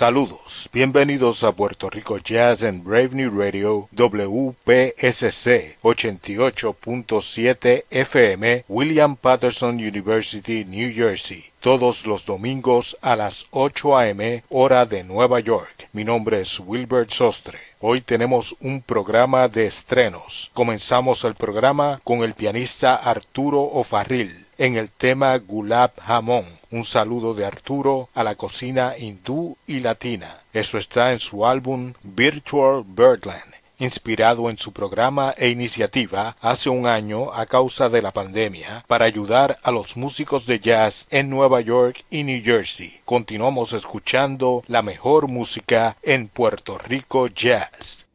Saludos, bienvenidos a Puerto Rico Jazz en Brave New Radio WPSC 88.7 FM William Patterson University, New Jersey, todos los domingos a las 8 a.m. hora de Nueva York. Mi nombre es Wilbert Sostre. Hoy tenemos un programa de estrenos. Comenzamos el programa con el pianista Arturo Ofarril en el tema Gulab Hamon. Un saludo de Arturo a la cocina hindú y latina. Eso está en su álbum Virtual Birdland inspirado en su programa e iniciativa hace un año a causa de la pandemia para ayudar a los músicos de jazz en Nueva York y New Jersey. Continuamos escuchando la mejor música en Puerto Rico Jazz.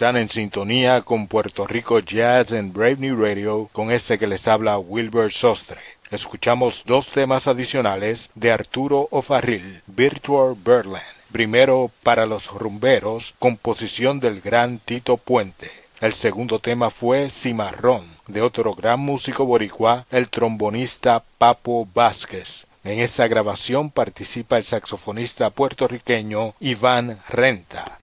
Están en sintonía con Puerto Rico Jazz en Brave New Radio con este que les habla Wilbur Sostre. Escuchamos dos temas adicionales de Arturo O'Farrill, Virtual Birdland. Primero, para los rumberos, composición del gran Tito Puente. El segundo tema fue Cimarrón, de otro gran músico boricua, el trombonista Papo Vázquez. En esa grabación participa el saxofonista puertorriqueño Iván Renta.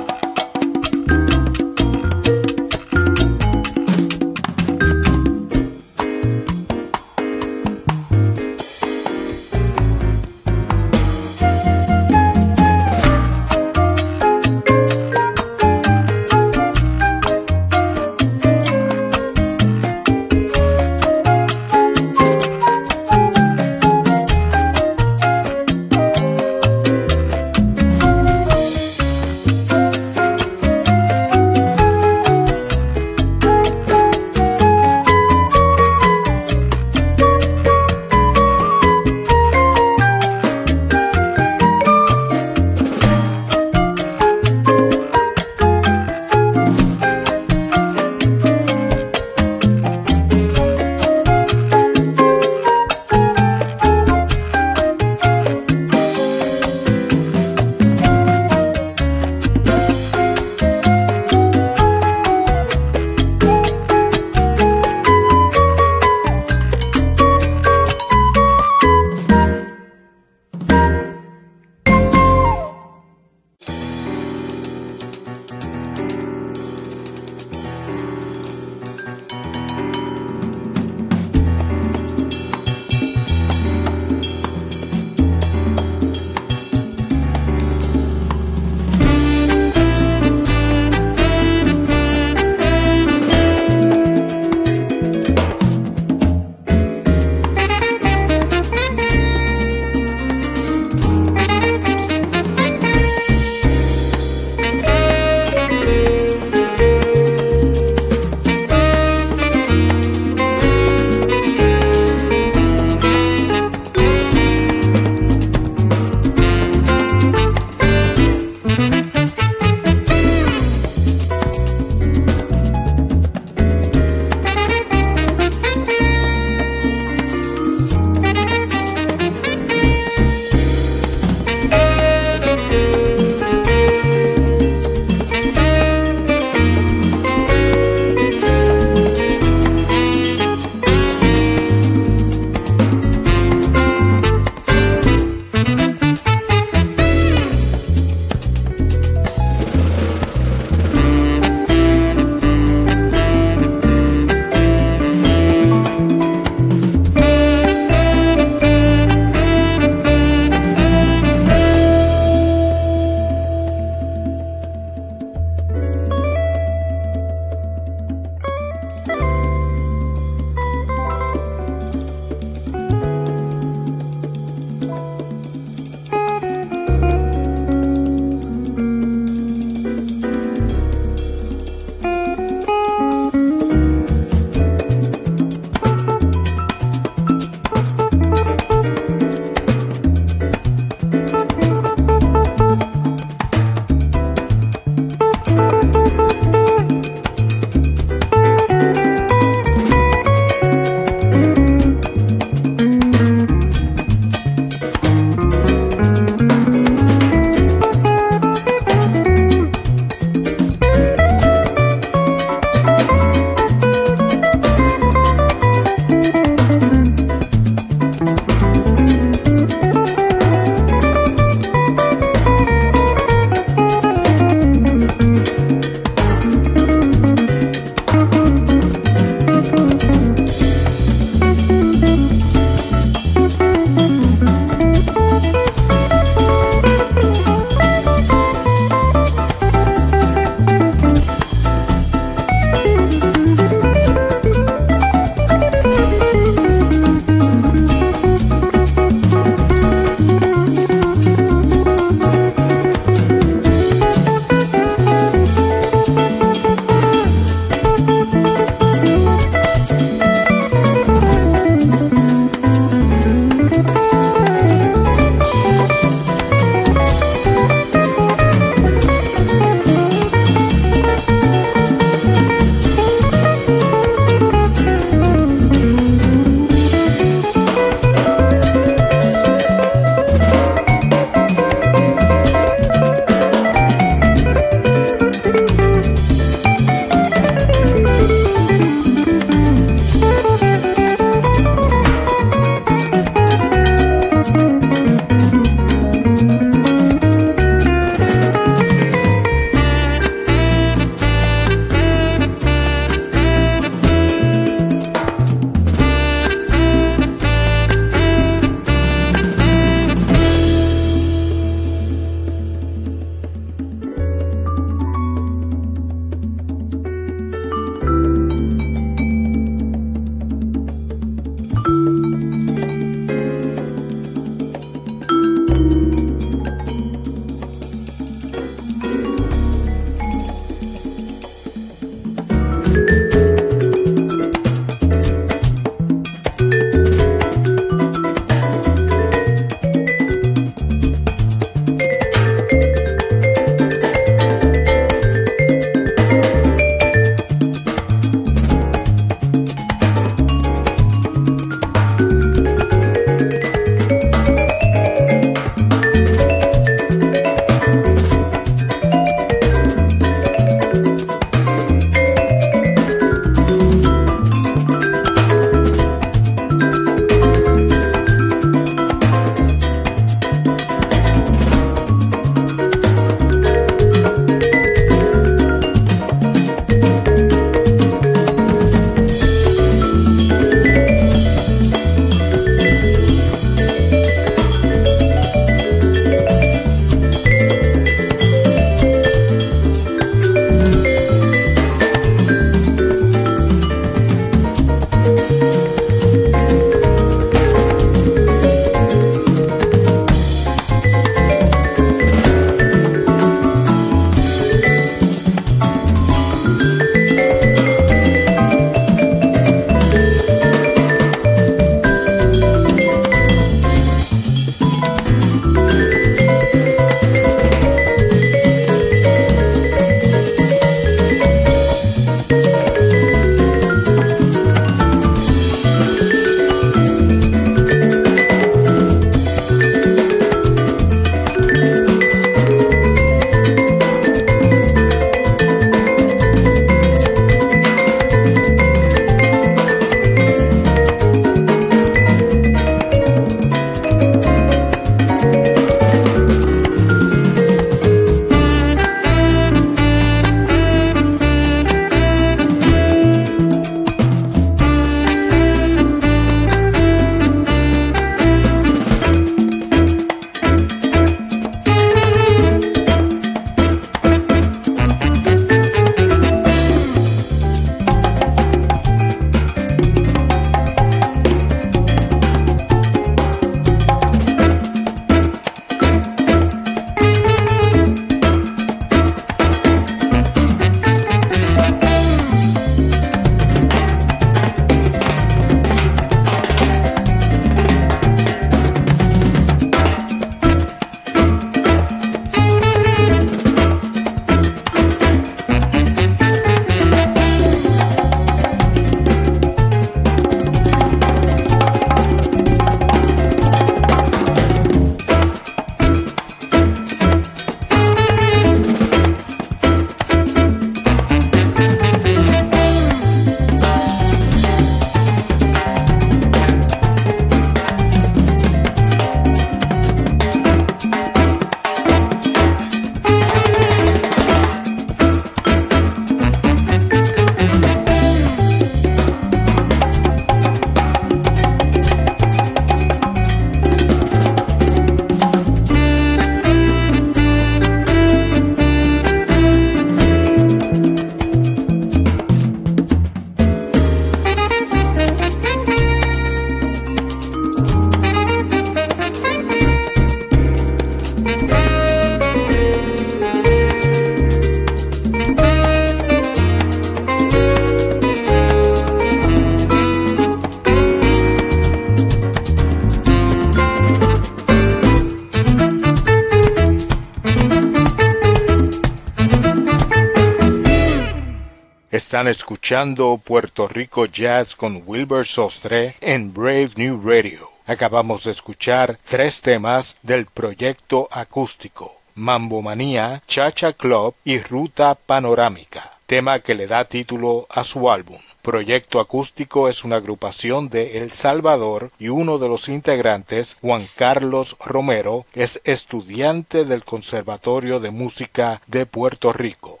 Escuchando Puerto Rico Jazz con Wilbur Sostre en Brave New Radio. Acabamos de escuchar tres temas del proyecto acústico. Mambo Manía, Chacha Club y Ruta Panorámica, tema que le da título a su álbum. Proyecto Acústico es una agrupación de El Salvador y uno de los integrantes, Juan Carlos Romero, es estudiante del Conservatorio de Música de Puerto Rico.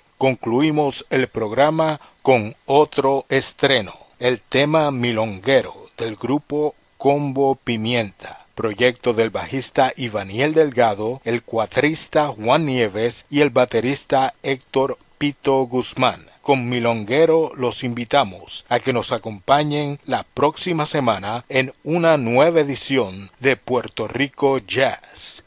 concluimos el programa con otro estreno, el tema milonguero del grupo Combo Pimienta, proyecto del bajista Ivaniel Delgado, el cuatrista Juan Nieves y el baterista Héctor Pito Guzmán. Con Milonguero los invitamos a que nos acompañen la próxima semana en una nueva edición de Puerto Rico Jazz.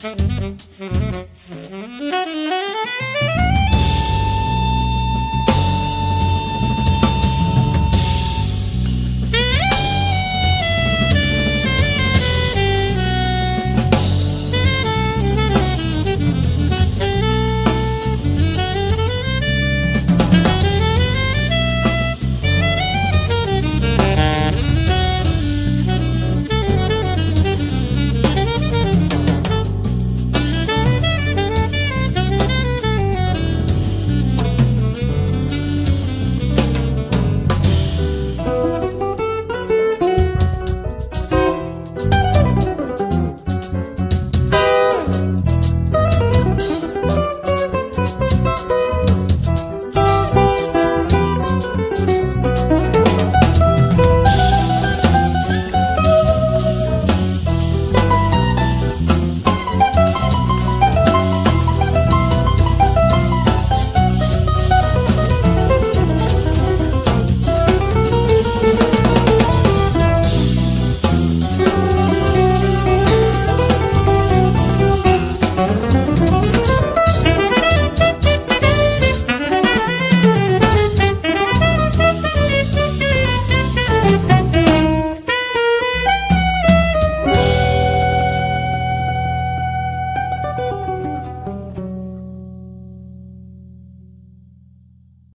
Mm-hmm.